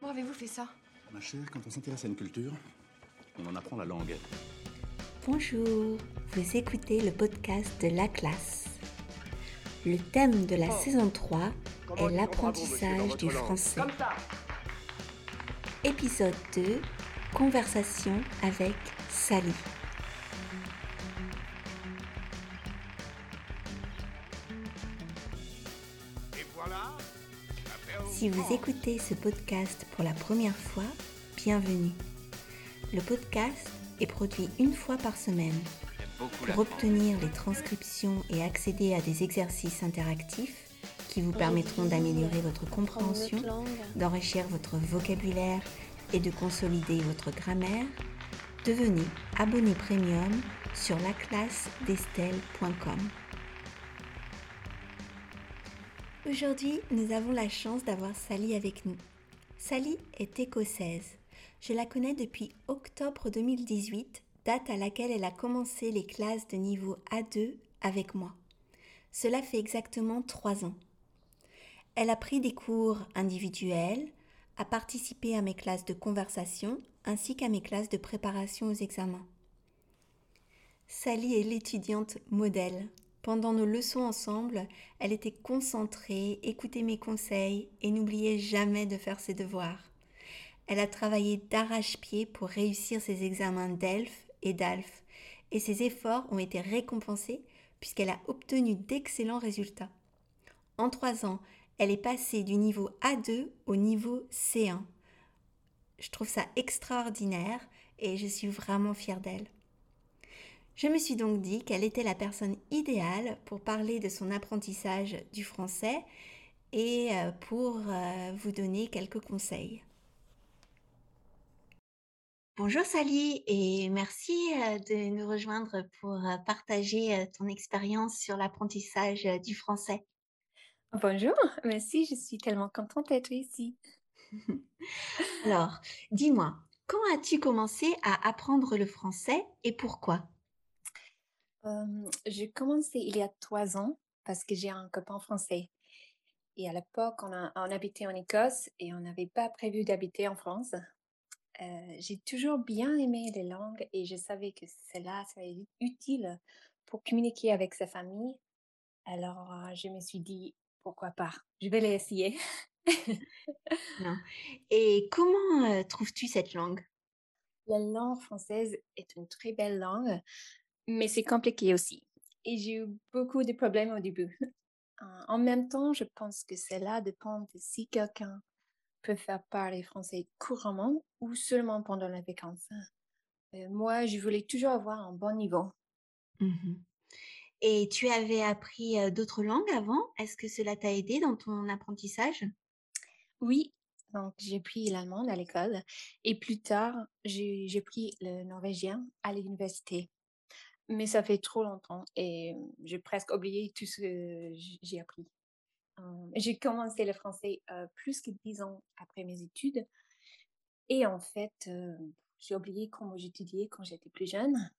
Comment avez-vous fait ça? Ma chère, quand on s'intéresse à une culture, on en apprend la langue. Bonjour, vous écoutez le podcast de la classe. Le thème de la Oh. saison 3 Comment est l'apprentissage du français. Comme ça Épisode 2, conversation avec Sally. Si vous écoutez ce podcast pour la première fois, bienvenue. Le podcast est produit une fois par semaine. Pour obtenir les transcriptions et accéder à des exercices interactifs qui vous permettront d'améliorer votre compréhension, d'enrichir votre vocabulaire et de consolider votre grammaire, devenez abonné premium sur laclassedestelle.com. Aujourd'hui, nous avons la chance d'avoir Sally avec nous. Sally est écossaise. Je la connais depuis octobre 2018, date à laquelle elle a commencé les classes de niveau A2 avec moi. Cela fait exactement trois ans. Elle a pris des cours individuels, a participé à mes classes de conversation ainsi qu'à mes classes de préparation aux examens. Sally est l'étudiante modèle. Pendant nos leçons ensemble, elle était concentrée, écoutait mes conseils et n'oubliait jamais de faire ses devoirs. Elle a travaillé d'arrache-pied pour réussir ses examens d'ELF et d'ALF et ses efforts ont été récompensés puisqu'elle a obtenu d'excellents résultats. En trois ans, elle est passée du niveau A2 au niveau C1. Je trouve ça extraordinaire et je suis vraiment fière d'elle. Je me suis donc dit qu'elle était la personne idéale pour parler de son apprentissage du français et euh, pour euh, vous donner quelques conseils. Bonjour Sally et merci euh, de nous rejoindre pour partager ton expérience sur l'apprentissage du français. Bonjour, merci, je suis tellement contente d'être ici. Alors, dis-moi, quand as-tu commencé à apprendre le français et pourquoi? Euh, j'ai commencé il y a trois ans parce que j'ai un copain français. Et à l'époque, on, a- on habitait en Écosse et on n'avait pas prévu d'habiter en France. Euh, j'ai toujours bien aimé les langues et je savais que cela serait utile pour communiquer avec sa famille. Alors, euh, je me suis dit, pourquoi pas, je vais l'essayer. Non. Et comment euh, trouves-tu cette langue? La langue française est une très belle langue, mais c'est compliqué aussi. Et j'ai eu beaucoup de problèmes au début. Euh, En même temps, je pense que cela dépend de si quelqu'un peut faire parler français couramment ou seulement pendant les vacances. Euh, moi, je voulais toujours avoir un bon niveau. Mhm. Et tu avais appris euh, d'autres langues avant? Est-ce que cela t'a aidé dans ton apprentissage? Oui, donc j'ai pris l'allemand à l'école et plus tard, j'ai pris le norvégien à l'université. Mais ça fait trop longtemps et j'ai presque oublié tout ce que j'ai appris. Euh, J'ai commencé le français euh, plus que dix ans après mes études et en fait, euh, j'ai oublié comment j'étudiais quand j'étais plus jeune.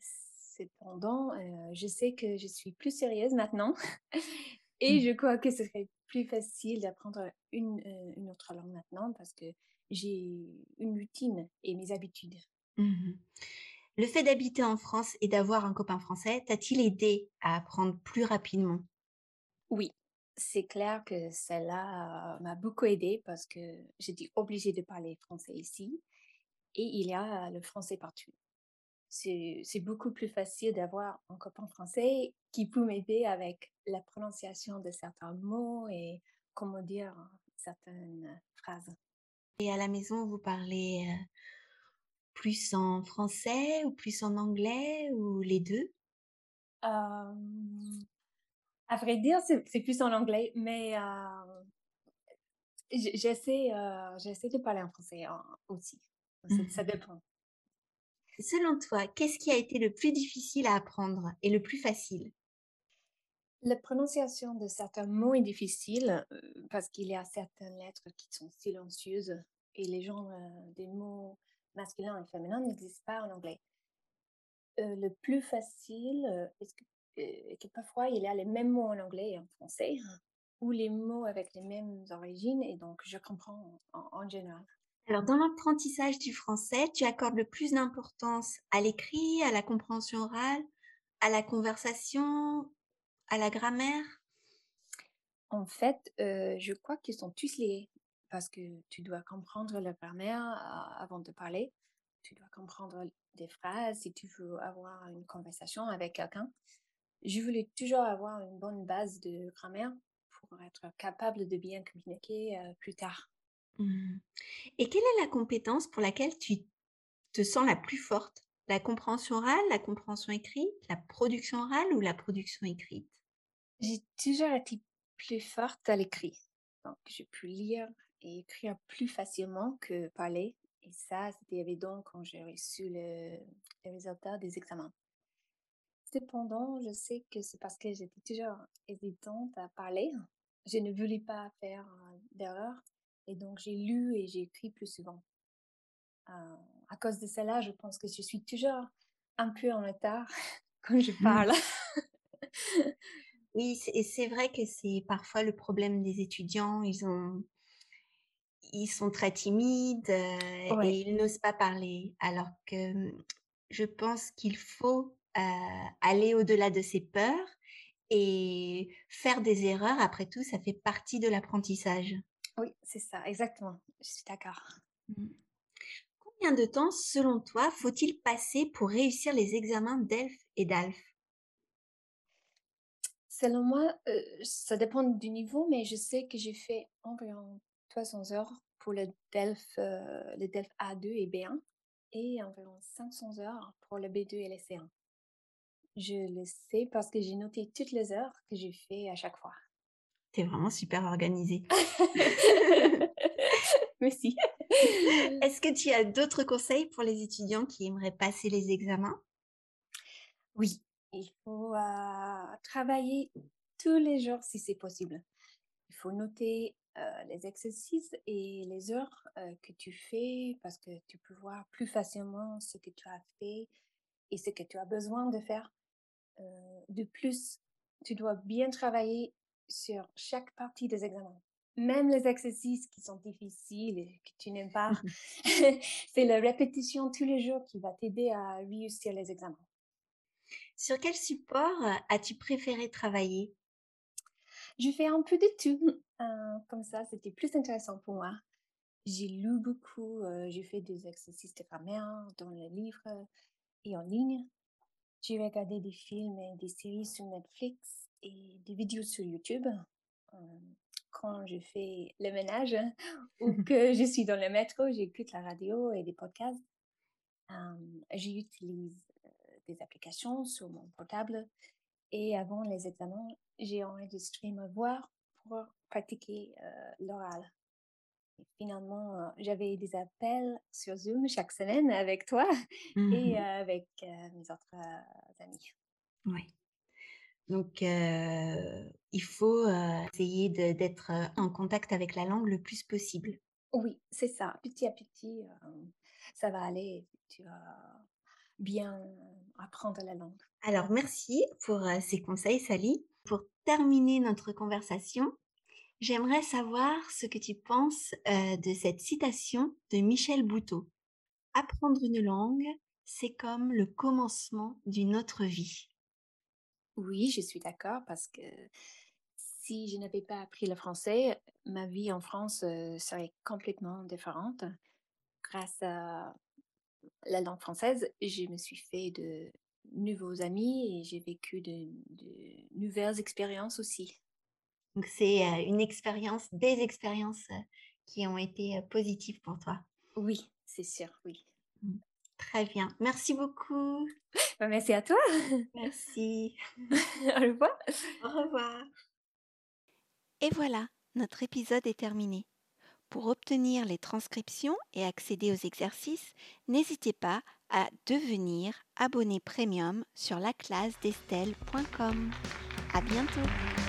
Cependant, je sais que je suis plus sérieuse maintenant et Mm. je crois que ce serait plus facile d'apprendre une, une autre langue maintenant parce que j'ai une routine et mes habitudes. Mhm. Le fait d'habiter en France et d'avoir un copain français t'a-t-il aidé à apprendre plus rapidement? Oui, c'est clair que cela euh, m'a beaucoup aidé parce que j'étais obligée de parler français ici et il y a le français partout. C'est beaucoup plus facile d'avoir un copain français qui peut m'aider avec la prononciation de certains mots et comment dire certaines phrases. Et à la maison, vous parlez euh, plus en français ou plus en anglais ou les deux? Euh, à vrai dire, c'est plus en anglais, mais euh, j'essaie euh, de parler en français aussi. Ça, ça Mhm. dépend. Selon toi, qu'est-ce qui a été le plus difficile à apprendre et le plus facile? La prononciation de certains mots est difficile parce qu'il y a certaines lettres qui sont silencieuses et les gens des mots masculins et féminins n'existent pas en anglais. Euh, le plus facile, euh, est-ce que, euh, que parfois il y a les mêmes mots en anglais et en français. ou les mots avec les mêmes origines et donc je comprends en, en général. Alors, dans l'apprentissage du français, tu accordes le plus d'importance à l'écrit, à la compréhension orale, à la conversation, à la grammaire? En fait, euh, je crois qu'ils sont tous liés parce que tu dois comprendre la grammaire avant de parler. Tu dois comprendre des phrases si tu veux avoir une conversation avec quelqu'un. Je voulais toujours avoir une bonne base de grammaire pour être capable de bien communiquer euh, plus tard. Mmh. Et quelle est la compétence pour laquelle tu te sens la plus forte? La compréhension orale, la compréhension écrite, la production orale ou la production écrite? J'ai toujours été plus forte à l'écrit. Donc, j'ai pu lire et écrire plus facilement que parler. Et ça, c'était évident quand j'ai reçu le, les résultats des examens. Cependant, je sais que c'est parce que j'étais toujours hésitante à parler. Je ne voulais pas faire euh, d'erreur et donc, j'ai lu et j'ai écrit plus souvent. Euh, à cause de cela, je pense que je suis toujours un peu en retard quand je parle. oui, et c'est vrai que c'est parfois le problème des étudiants. Ils ont, ils sont très timides euh, et ils n'osent pas parler. Alors que je pense qu'il faut euh, aller au-delà de ses peurs et faire des erreurs. Après tout, ça fait partie de l'apprentissage. Oui, c'est ça, exactement. Je suis d'accord. Mmh. Combien de temps, selon toi, faut-il passer pour réussir les examens DELF et DALF? Selon moi, euh, ça dépend du niveau, mais je sais que j'ai fait environ 300 heures pour le DELF, euh, le DELF A2 et B1 et environ 500 heures pour le B2 et le C1. Je le sais parce que j'ai noté toutes les heures que j'ai fait à chaque fois vraiment super organisée. Merci. Est-ce que tu as d'autres conseils pour les étudiants qui aimeraient passer les examens? Oui, il faut euh, travailler tous les jours si c'est possible. Il faut noter euh, les exercices et les heures euh, que tu fais parce que tu peux voir plus facilement ce que tu as fait et ce que tu as besoin de faire. de plus, tu dois bien travailler sur chaque partie des examens. Même les exercices qui sont difficiles et que tu n'aimes pas, c'est la répétition tous les jours qui va t'aider à réussir les examens. Sur quel support euh, as-tu préféré travailler? Je fais un peu de tout. Euh, comme ça, c'était plus intéressant pour moi. J'ai lu beaucoup, euh, j'ai fait des exercices de grammaire dans les livres et en ligne. J'ai regardé des films et des séries sur Netflix et des vidéos sur YouTube euh, quand je fais le ménage ou que je suis dans le métro, j'écoute la radio et des podcasts. Euh, j'utilise euh, des applications sur mon portable et avant les examens, j'ai enregistré ma voix pour pratiquer l'oral. Finalement, j'avais des appels sur Zoom chaque semaine avec toi et mmh avec mes autres amis. Oui. Donc, il faut essayer d'être en contact avec la langue le plus possible. Oui, c'est ça. Petit à petit, ça va aller. Tu vas bien apprendre la langue. Alors, merci pour ces conseils, Sally. Pour terminer notre conversation, j'aimerais savoir ce que tu penses de cette citation de Michel Bouteau. Apprendre une langue, c'est comme le commencement d'une autre vie. Oui, je suis d'accord parce que si je n'avais pas appris le français, ma vie en France serait complètement différente. Grâce à la langue française, je me suis fait de nouveaux amis et j'ai vécu de, nouvelles expériences aussi. Donc c'est une expérience, des expériences qui ont été positives pour toi. Oui, c'est sûr, oui. Mmh. Très bien. Merci beaucoup. Bah, merci à toi. Merci. Au revoir. Au revoir. Et voilà, notre épisode est terminé. Pour obtenir les transcriptions et accéder aux exercices, n'hésitez pas à devenir abonné premium sur la classe d'Estelle.com. À bientôt.